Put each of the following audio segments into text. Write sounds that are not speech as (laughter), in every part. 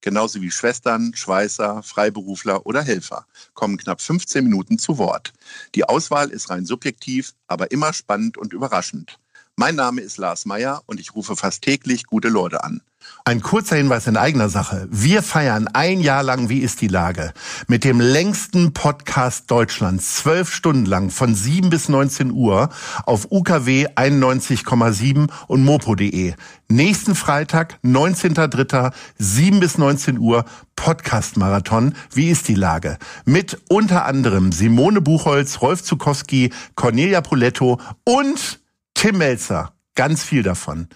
genauso wie Schwestern, Schweißer, Freiberufler oder Helfer, kommen knapp 15 Minuten zu Wort. Die Auswahl ist rein subjektiv, aber immer spannend und überraschend. Mein Name ist Lars Meyer und ich rufe fast täglich gute Leute an. Ein kurzer Hinweis in eigener Sache. Wir feiern ein Jahr lang Wie ist die Lage? Mit dem längsten Podcast Deutschlands. Zwölf Stunden lang von 7 bis 19 Uhr auf UKW 91,7 und mopo.de. Nächsten Freitag, 19.03., 7 bis 19 Uhr, Podcast-Marathon. Wie ist die Lage? Mit unter anderem Simone Buchholz, Rolf Zukowski, Cornelia Poletto und Tim Melzer, ganz viel davon.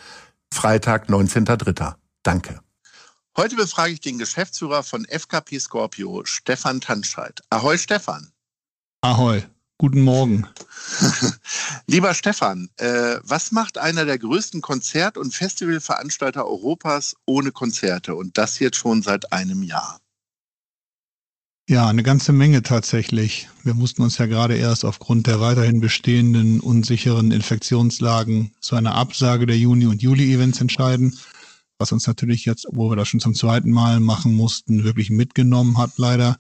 Freitag, 19.03. Danke. Heute befrage ich den Geschäftsführer von FKP Scorpio, Stefan Tanscheid. Ahoi, Stefan. Ahoi. Guten Morgen. (laughs) Lieber Stefan, äh, was macht einer der größten Konzert- und Festivalveranstalter Europas ohne Konzerte und das jetzt schon seit einem Jahr? Ja, eine ganze Menge tatsächlich. Wir mussten uns ja gerade erst aufgrund der weiterhin bestehenden unsicheren Infektionslagen zu einer Absage der Juni- und Juli-Events entscheiden, was uns natürlich jetzt, wo wir das schon zum zweiten Mal machen mussten, wirklich mitgenommen hat leider.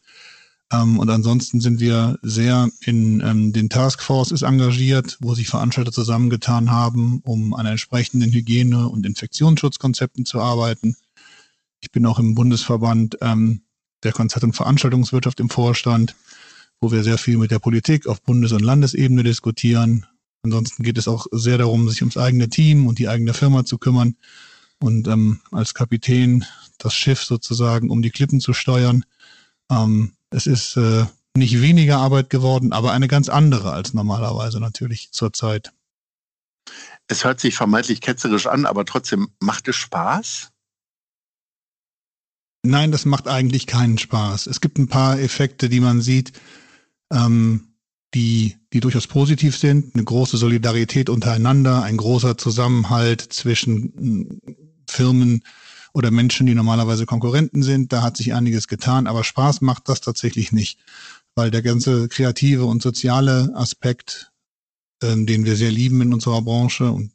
Ähm, und ansonsten sind wir sehr in ähm, den Taskforces engagiert, wo sich Veranstalter zusammengetan haben, um an entsprechenden Hygiene- und Infektionsschutzkonzepten zu arbeiten. Ich bin auch im Bundesverband ähm, der Konzert- und Veranstaltungswirtschaft im Vorstand, wo wir sehr viel mit der Politik auf Bundes- und Landesebene diskutieren. Ansonsten geht es auch sehr darum, sich ums eigene Team und die eigene Firma zu kümmern und ähm, als Kapitän das Schiff sozusagen um die Klippen zu steuern. Ähm, es ist äh, nicht weniger Arbeit geworden, aber eine ganz andere als normalerweise natürlich zurzeit. Es hört sich vermeintlich ketzerisch an, aber trotzdem macht es Spaß? Nein, das macht eigentlich keinen Spaß. Es gibt ein paar Effekte, die man sieht, ähm, die, die durchaus positiv sind. Eine große Solidarität untereinander, ein großer Zusammenhalt zwischen hm, Firmen oder Menschen, die normalerweise Konkurrenten sind. Da hat sich einiges getan, aber Spaß macht das tatsächlich nicht, weil der ganze kreative und soziale Aspekt, ähm, den wir sehr lieben in unserer Branche und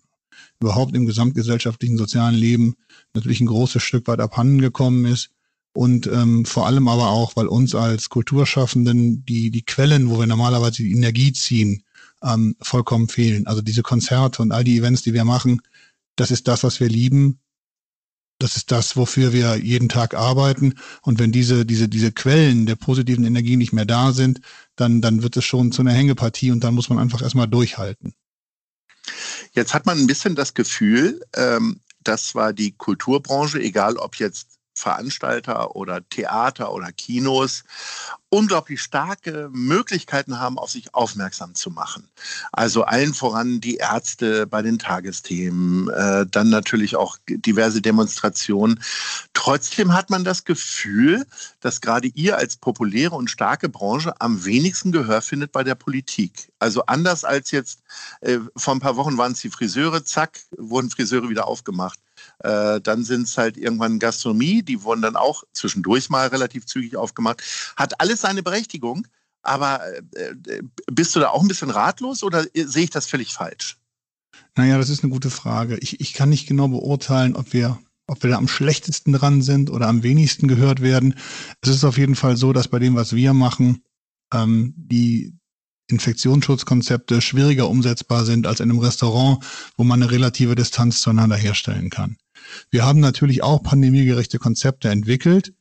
überhaupt im gesamtgesellschaftlichen sozialen Leben natürlich ein großes Stück weit abhanden gekommen ist und ähm, vor allem aber auch, weil uns als Kulturschaffenden die, die Quellen, wo wir normalerweise die Energie ziehen, ähm, vollkommen fehlen. Also diese Konzerte und all die Events, die wir machen, das ist das, was wir lieben. Das ist das, wofür wir jeden Tag arbeiten. Und wenn diese, diese, diese Quellen der positiven Energie nicht mehr da sind, dann, dann wird es schon zu einer Hängepartie und dann muss man einfach erstmal durchhalten. Jetzt hat man ein bisschen das Gefühl, ähm, dass zwar die Kulturbranche, egal ob jetzt Veranstalter oder Theater oder Kinos unglaublich starke Möglichkeiten haben, auf sich aufmerksam zu machen. Also allen voran die Ärzte bei den Tagesthemen, äh, dann natürlich auch diverse Demonstrationen. Trotzdem hat man das Gefühl, dass gerade ihr als populäre und starke Branche am wenigsten Gehör findet bei der Politik. Also anders als jetzt äh, vor ein paar Wochen waren es die Friseure, zack, wurden Friseure wieder aufgemacht. Äh, dann sind es halt irgendwann Gastronomie, die wurden dann auch zwischendurch mal relativ zügig aufgemacht. Hat alles seine Berechtigung, aber äh, äh bist du da auch ein bisschen ratlos oder sehe ich das völlig falsch? Naja, das ist eine gute Frage. Ich, ich kann nicht genau beurteilen, ob wir, ob wir da am schlechtesten dran sind oder am wenigsten gehört werden. Es ist auf jeden Fall so, dass bei dem, was wir machen, ähm, die Infektionsschutzkonzepte schwieriger umsetzbar sind als in einem Restaurant, wo man eine relative Distanz zueinander herstellen kann. Wir haben natürlich auch pandemiegerechte Konzepte entwickelt,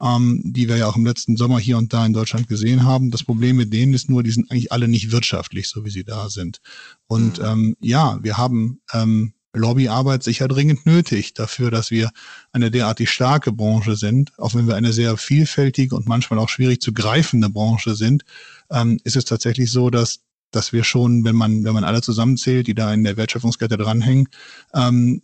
ähm, die wir ja auch im letzten Sommer hier und da in Deutschland gesehen haben. Das Problem mit denen ist nur, die sind eigentlich alle nicht wirtschaftlich, so wie sie da sind. Und mhm. ähm, ja, wir haben ähm, Lobbyarbeit sicher dringend nötig dafür, dass wir eine derartig starke Branche sind, auch wenn wir eine sehr vielfältige und manchmal auch schwierig zu greifende Branche sind, ähm, ist es tatsächlich so, dass dass wir schon, wenn man wenn man alle zusammenzählt, die da in der Wertschöpfungskette dranhängen, ähm,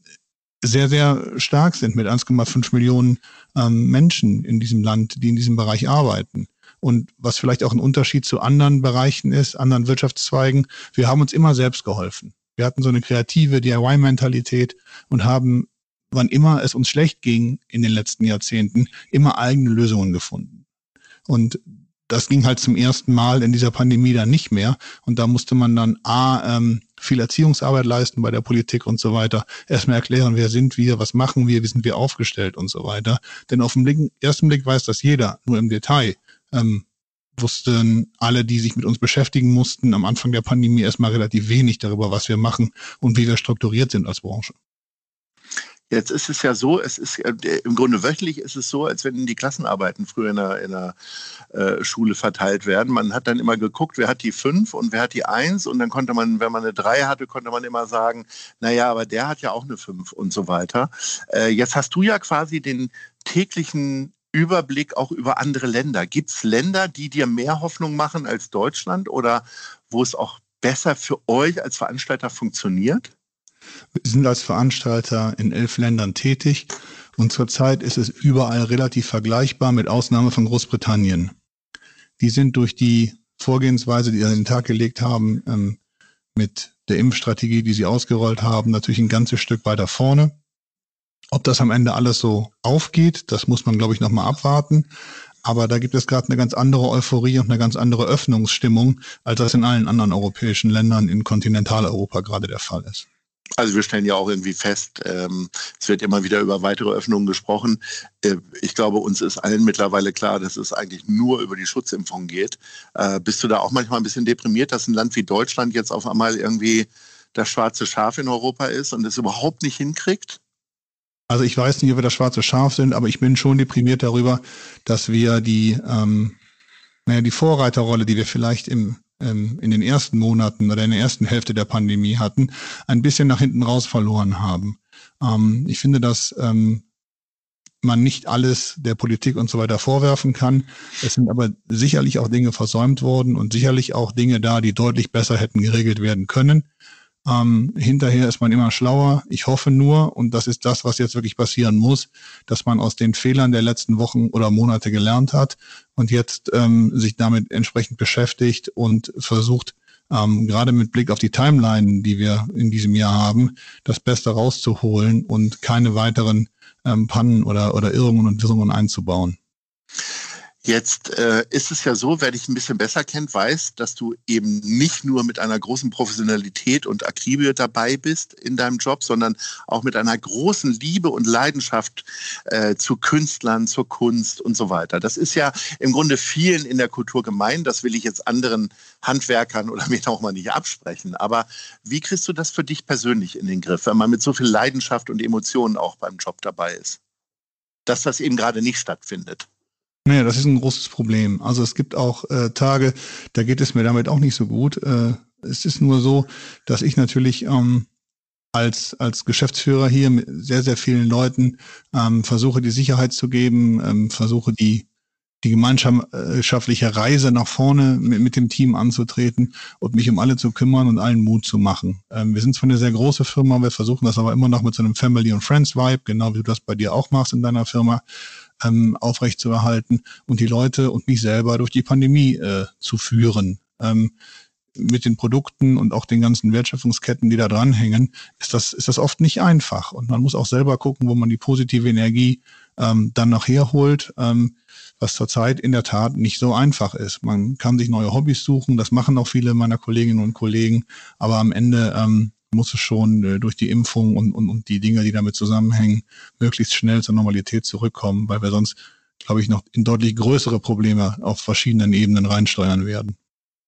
sehr, sehr stark sind mit 1,5 Millionen ähm, Menschen in diesem Land, die in diesem Bereich arbeiten. Und was vielleicht auch ein Unterschied zu anderen Bereichen ist, anderen Wirtschaftszweigen, wir haben uns immer selbst geholfen. Wir hatten so eine kreative DIY-Mentalität und haben, wann immer es uns schlecht ging in den letzten Jahrzehnten, immer eigene Lösungen gefunden. Und das ging halt zum ersten Mal in dieser Pandemie dann nicht mehr. Und da musste man dann A, ähm, viel Erziehungsarbeit leisten bei der Politik und so weiter. Erstmal erklären, wer sind wir, was machen wir, wie sind wir aufgestellt und so weiter. Denn auf den ersten Blick weiß das jeder, nur im Detail. Ähm, wussten alle, die sich mit uns beschäftigen mussten, am Anfang der Pandemie erstmal relativ wenig darüber, was wir machen und wie wir strukturiert sind als Branche. Jetzt ist es ja so, es ist äh, im Grunde wöchentlich ist es so, als wenn die Klassenarbeiten früher in der, in der äh, Schule verteilt werden. Man hat dann immer geguckt, wer hat die fünf und wer hat die eins und dann konnte man, wenn man eine drei hatte, konnte man immer sagen, naja, aber der hat ja auch eine fünf und so weiter. Äh, jetzt hast du ja quasi den täglichen Überblick auch über andere Länder. Gibt es Länder, die dir mehr Hoffnung machen als Deutschland oder wo es auch besser für euch als Veranstalter funktioniert? Wir sind als Veranstalter in elf Ländern tätig und zurzeit ist es überall relativ vergleichbar mit Ausnahme von Großbritannien. Die sind durch die Vorgehensweise, die sie an den Tag gelegt haben, ähm, mit der Impfstrategie, die sie ausgerollt haben, natürlich ein ganzes Stück weiter vorne. Ob das am Ende alles so aufgeht, das muss man, glaube ich, nochmal abwarten. Aber da gibt es gerade eine ganz andere Euphorie und eine ganz andere Öffnungsstimmung, als das in allen anderen europäischen Ländern in Kontinentaleuropa gerade der Fall ist. Also wir stellen ja auch irgendwie fest, ähm, es wird immer wieder über weitere Öffnungen gesprochen. Äh, ich glaube, uns ist allen mittlerweile klar, dass es eigentlich nur über die Schutzimpfung geht. Äh, bist du da auch manchmal ein bisschen deprimiert, dass ein Land wie Deutschland jetzt auf einmal irgendwie das schwarze Schaf in Europa ist und es überhaupt nicht hinkriegt? Also ich weiß nicht, ob wir das schwarze Schaf sind, aber ich bin schon deprimiert darüber, dass wir die, ähm, naja, die Vorreiterrolle, die wir vielleicht im, ähm, in den ersten Monaten oder in der ersten Hälfte der Pandemie hatten, ein bisschen nach hinten raus verloren haben. Ähm, ich finde, dass ähm, man nicht alles der Politik und so weiter vorwerfen kann. Es sind aber sicherlich auch Dinge versäumt worden und sicherlich auch Dinge da, die deutlich besser hätten geregelt werden können. Ähm, hinterher ist man immer schlauer. Ich hoffe nur, und das ist das, was jetzt wirklich passieren muss, dass man aus den Fehlern der letzten Wochen oder Monate gelernt hat und jetzt ähm, sich damit entsprechend beschäftigt und versucht, ähm, gerade mit Blick auf die Timeline, die wir in diesem Jahr haben, das Beste rauszuholen und keine weiteren ähm, Pannen oder, oder Irrungen und Wirrungen einzubauen. Jetzt äh, ist es ja so, wer dich ein bisschen besser kennt, weiß, dass du eben nicht nur mit einer großen Professionalität und Akribie dabei bist in deinem Job, sondern auch mit einer großen Liebe und Leidenschaft äh, zu Künstlern, zur Kunst und so weiter. Das ist ja im Grunde vielen in der Kultur gemein. Das will ich jetzt anderen Handwerkern oder mir auch mal nicht absprechen. Aber wie kriegst du das für dich persönlich in den Griff, wenn man mit so viel Leidenschaft und Emotionen auch beim Job dabei ist? Dass das eben gerade nicht stattfindet. Naja, das ist ein großes Problem. Also es gibt auch äh, Tage, da geht es mir damit auch nicht so gut. Äh, es ist nur so, dass ich natürlich ähm, als, als Geschäftsführer hier mit sehr, sehr vielen Leuten ähm, versuche, die Sicherheit zu geben, ähm, versuche die, die gemeinschaftliche Reise nach vorne mit, mit dem Team anzutreten und mich um alle zu kümmern und allen Mut zu machen. Ähm, wir sind zwar eine sehr große Firma, wir versuchen das aber immer noch mit so einem Family- und Friends-Vibe, genau wie du das bei dir auch machst in deiner Firma ähm, aufrechtzuerhalten und die Leute und mich selber durch die Pandemie äh, zu führen. Ähm, mit den Produkten und auch den ganzen Wertschöpfungsketten, die da dranhängen, ist das, ist das oft nicht einfach. Und man muss auch selber gucken, wo man die positive Energie ähm, dann nachher holt, ähm, was zurzeit in der Tat nicht so einfach ist. Man kann sich neue Hobbys suchen, das machen auch viele meiner Kolleginnen und Kollegen, aber am Ende ähm, muss es schon äh, durch die Impfung und, und, und die Dinge, die damit zusammenhängen, möglichst schnell zur Normalität zurückkommen, weil wir sonst, glaube ich, noch in deutlich größere Probleme auf verschiedenen Ebenen reinsteuern werden.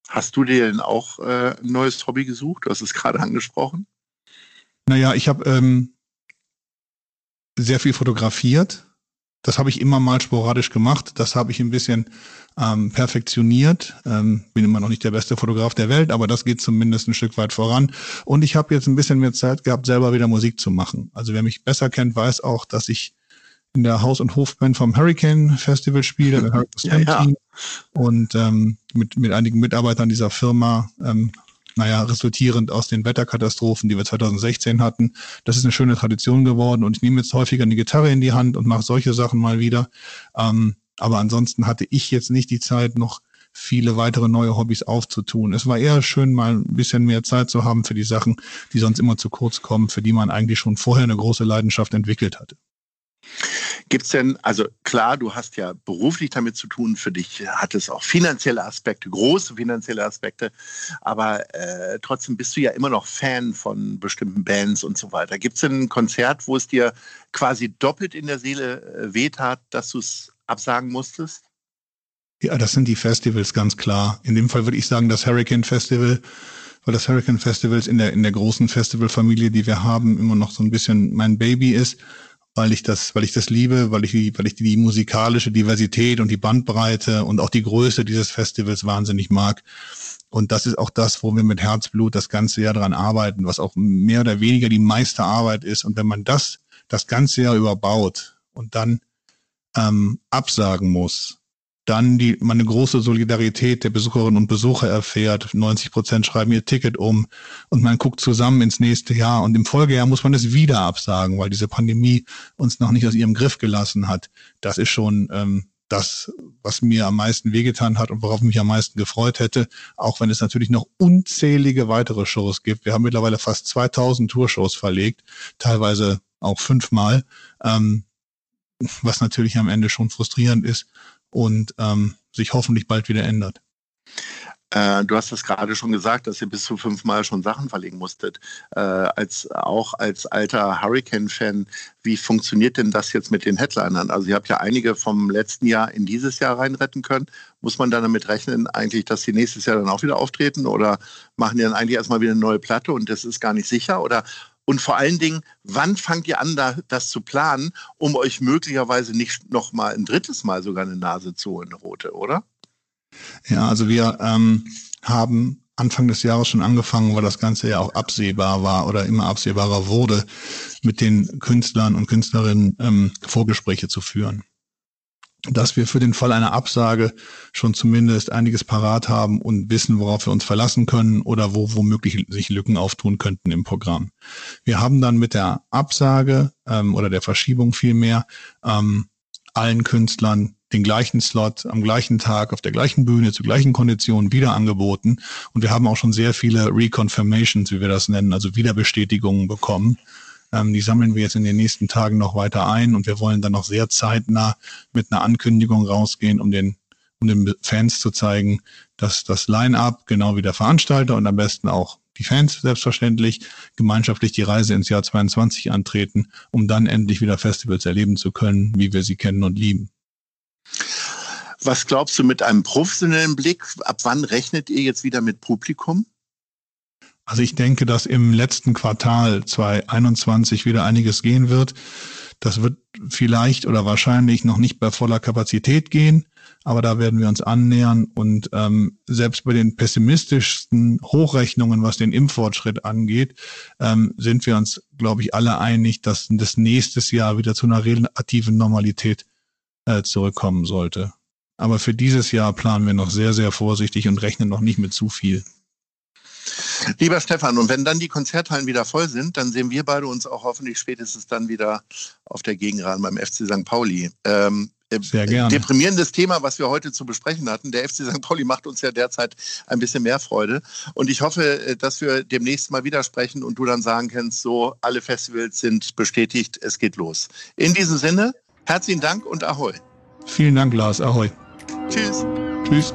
Hast du dir denn auch äh, ein neues Hobby gesucht? Du hast es gerade angesprochen. Naja, ich habe ähm, sehr viel fotografiert das habe ich immer mal sporadisch gemacht. Das habe ich ein bisschen ähm, perfektioniert. Ähm, bin immer noch nicht der beste Fotograf der Welt, aber das geht zumindest ein Stück weit voran. Und ich habe jetzt ein bisschen mehr Zeit gehabt, selber wieder Musik zu machen. Also wer mich besser kennt, weiß auch, dass ich in der Haus- und Hofband vom Hurricane Festival spiele, (laughs) ja, ja. Und ähm, mit, mit einigen Mitarbeitern dieser Firma ähm, naja, resultierend aus den Wetterkatastrophen, die wir 2016 hatten. Das ist eine schöne Tradition geworden und ich nehme jetzt häufiger eine Gitarre in die Hand und mache solche Sachen mal wieder. Ähm, Aber ansonsten hatte ich jetzt nicht die Zeit, noch viele weitere neue Hobbys aufzutun. Es war eher schön, mal ein bisschen mehr Zeit zu haben für die Sachen, die sonst immer zu kurz kommen, für die man eigentlich schon vorher eine große Leidenschaft entwickelt hatte. Gibt es denn, also klar, du hast ja beruflich damit zu tun, für dich hat es auch finanzielle Aspekte, große finanzielle Aspekte, aber äh, trotzdem bist du ja immer noch Fan von bestimmten Bands und so weiter. Gibt es denn ein Konzert, wo es dir quasi doppelt in der Seele äh, wehtat, dass du es absagen musstest? Ja, das sind die Festivals ganz klar. In dem Fall würde ich sagen, das Hurricane Festival, weil das Hurricane Festival in der, in der großen Festivalfamilie, die wir haben, immer noch so ein bisschen mein Baby ist, weil ich das, weil ich das liebe, weil ich die, weil ich die musikalische Diversität und die Bandbreite und auch die Größe dieses Festivals wahnsinnig mag. Und das ist auch das, wo wir mit Herzblut das ganze Jahr dran arbeiten, was auch mehr oder weniger die meiste Arbeit ist. Und wenn man das das ganze Jahr überbaut und dann ähm, absagen muss, dann die, man eine große Solidarität der Besucherinnen und Besucher erfährt. 90 Prozent schreiben ihr Ticket um und man guckt zusammen ins nächste Jahr und im Folgejahr muss man es wieder absagen, weil diese Pandemie uns noch nicht aus ihrem Griff gelassen hat. Das ist schon ähm, das, was mir am meisten wehgetan hat und worauf ich mich am meisten gefreut hätte, auch wenn es natürlich noch unzählige weitere Shows gibt. Wir haben mittlerweile fast 2000 Tourshows verlegt, teilweise auch fünfmal, ähm, was natürlich am Ende schon frustrierend ist und ähm, sich hoffentlich bald wieder ändert. Äh, du hast das gerade schon gesagt, dass ihr bis zu fünfmal schon Sachen verlegen musstet. Äh, als, auch als alter Hurricane-Fan, wie funktioniert denn das jetzt mit den Headlinern? Also ihr habt ja einige vom letzten Jahr in dieses Jahr reinretten können. Muss man dann damit rechnen, eigentlich, dass sie nächstes Jahr dann auch wieder auftreten? Oder machen die dann eigentlich erstmal wieder eine neue Platte und das ist gar nicht sicher? Oder und vor allen Dingen, wann fangt ihr an, da, das zu planen, um euch möglicherweise nicht noch mal ein drittes Mal sogar eine Nase zu holen, eine rote, oder? Ja, also wir ähm, haben Anfang des Jahres schon angefangen, weil das Ganze ja auch absehbar war oder immer absehbarer wurde, mit den Künstlern und Künstlerinnen ähm, Vorgespräche zu führen dass wir für den Fall einer Absage schon zumindest einiges parat haben und wissen, worauf wir uns verlassen können oder wo womöglich sich Lücken auftun könnten im Programm. Wir haben dann mit der Absage ähm, oder der Verschiebung vielmehr ähm, allen Künstlern den gleichen Slot am gleichen Tag auf der gleichen Bühne zu gleichen Konditionen wieder angeboten und wir haben auch schon sehr viele Reconfirmations, wie wir das nennen, also Wiederbestätigungen bekommen ähm, die sammeln wir jetzt in den nächsten Tagen noch weiter ein und wir wollen dann noch sehr zeitnah mit einer Ankündigung rausgehen, um den, um den Fans zu zeigen, dass das Line-up, genau wie der Veranstalter und am besten auch die Fans selbstverständlich gemeinschaftlich die Reise ins Jahr 22 antreten, um dann endlich wieder Festivals erleben zu können, wie wir sie kennen und lieben. Was glaubst du mit einem professionellen Blick? Ab wann rechnet ihr jetzt wieder mit Publikum? Also ich denke, dass im letzten Quartal 2021 wieder einiges gehen wird. Das wird vielleicht oder wahrscheinlich noch nicht bei voller Kapazität gehen, aber da werden wir uns annähern und ähm, selbst bei den pessimistischsten Hochrechnungen, was den Impffortschritt angeht, ähm, sind wir uns, glaube ich, alle einig, dass das nächstes Jahr wieder zu einer relativen Normalität äh, zurückkommen sollte. Aber für dieses Jahr planen wir noch sehr, sehr vorsichtig und rechnen noch nicht mit zu viel. Lieber Stefan, und wenn dann die Konzerthallen wieder voll sind, dann sehen wir beide uns auch hoffentlich spätestens dann wieder auf der Gegenrahn beim FC St. Pauli. Ähm, äh, Sehr gerne. Deprimierendes Thema, was wir heute zu besprechen hatten. Der FC St. Pauli macht uns ja derzeit ein bisschen mehr Freude. Und ich hoffe, äh, dass wir demnächst mal wieder sprechen und du dann sagen kannst, so, alle Festivals sind bestätigt, es geht los. In diesem Sinne, herzlichen Dank und Ahoi. Vielen Dank, Lars. Ahoi. Tschüss. Tschüss.